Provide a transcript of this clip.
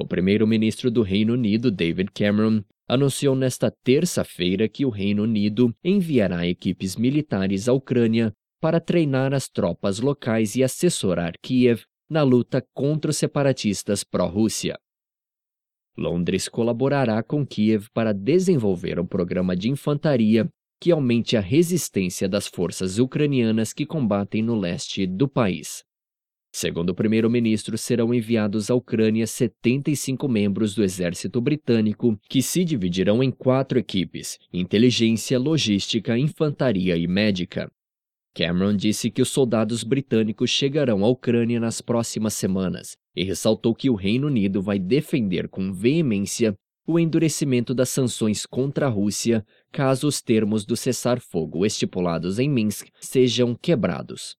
O primeiro-ministro do Reino Unido, David Cameron, anunciou nesta terça-feira que o Reino Unido enviará equipes militares à Ucrânia para treinar as tropas locais e assessorar Kiev na luta contra os separatistas pró-Rússia. Londres colaborará com Kiev para desenvolver um programa de infantaria que aumente a resistência das forças ucranianas que combatem no leste do país. Segundo o primeiro-ministro, serão enviados à Ucrânia 75 membros do exército britânico, que se dividirão em quatro equipes: inteligência, logística, infantaria e médica. Cameron disse que os soldados britânicos chegarão à Ucrânia nas próximas semanas e ressaltou que o Reino Unido vai defender com veemência o endurecimento das sanções contra a Rússia caso os termos do cessar-fogo estipulados em Minsk sejam quebrados.